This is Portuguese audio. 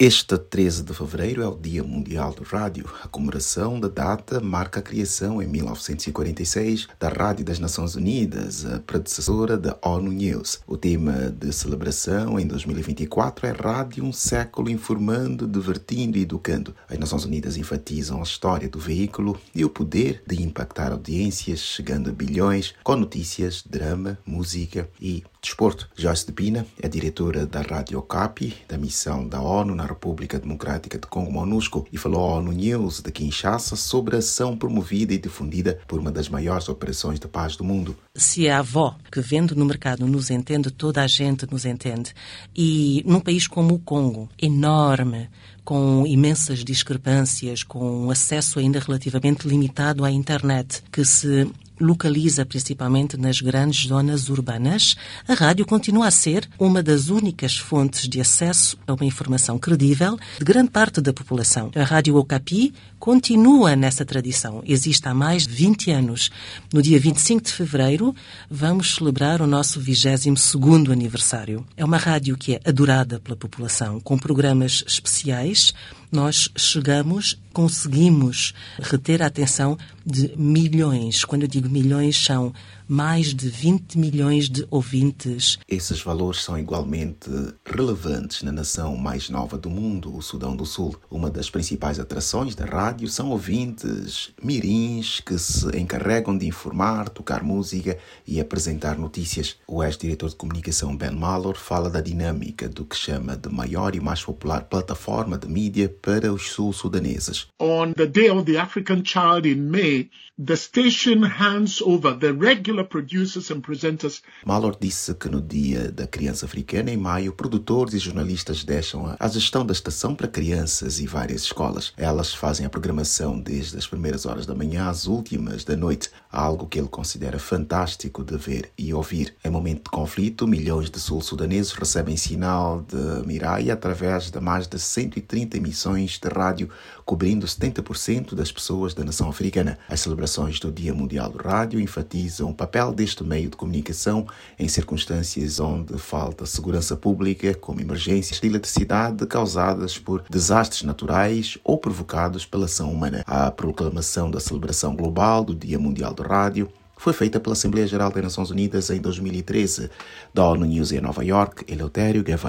Este 13 de fevereiro é o Dia Mundial do Rádio. A comemoração da data marca a criação, em 1946, da Rádio das Nações Unidas, a predecessora da ONU News. O tema de celebração em 2024 é Rádio um século informando, divertindo e educando. As Nações Unidas enfatizam a história do veículo e o poder de impactar audiências, chegando a bilhões, com notícias, drama, música e desporto. Joyce de Pina é diretora da Rádio Okapi, da missão da ONU na República Democrática de Congo MONUSCO e falou ao ONU News de Kinshasa sobre a ação promovida e difundida por uma das maiores operações de paz do mundo. Se a avó que vende no mercado nos entende, toda a gente nos entende. E num país como o Congo, enorme, com imensas discrepâncias, com acesso ainda relativamente limitado à internet, que se localiza principalmente nas grandes zonas urbanas, a rádio continua a ser uma das únicas fontes de acesso a uma informação credível de grande parte da população. A Rádio Okapi continua nessa tradição. Existe há mais de 20 anos. No dia 25 de fevereiro, vamos celebrar o nosso 22º aniversário. É uma rádio que é adorada pela população, com programas especiais. Nós chegamos, conseguimos reter a atenção de milhões. Quando eu digo milhões, são mais de 20 milhões de ouvintes. Esses valores são igualmente relevantes na nação mais nova do mundo, o Sudão do Sul. Uma das principais atrações da rádio são ouvintes mirins que se encarregam de informar, tocar música e apresentar notícias. O ex-diretor de comunicação Ben Malor fala da dinâmica do que chama de maior e mais popular plataforma de mídia para os sul-sudaneses. On the day of the African Child in May, the station hands over the regular producers and presenters. Malor disse que no Dia da Criança Africana, em maio, produtores e jornalistas deixam a gestão da estação para crianças e várias escolas. Elas fazem a programação desde as primeiras horas da manhã às últimas da noite, algo que ele considera fantástico de ver e ouvir. Em momento de conflito, milhões de sul-sudaneses recebem sinal de Mirai através de mais de 130 emissões de rádio, cobrindo 70% das pessoas da nação africana. As celebrações do Dia Mundial do Rádio enfatizam o papel deste meio de comunicação em circunstâncias onde falta segurança pública, como emergências de eletricidade causadas por desastres naturais ou provocados pela ação humana. A proclamação da celebração global do Dia Mundial do Rádio foi feita pela Assembleia Geral das Nações Unidas em 2013. Da ONU News em Nova York, Eleutério Gavan.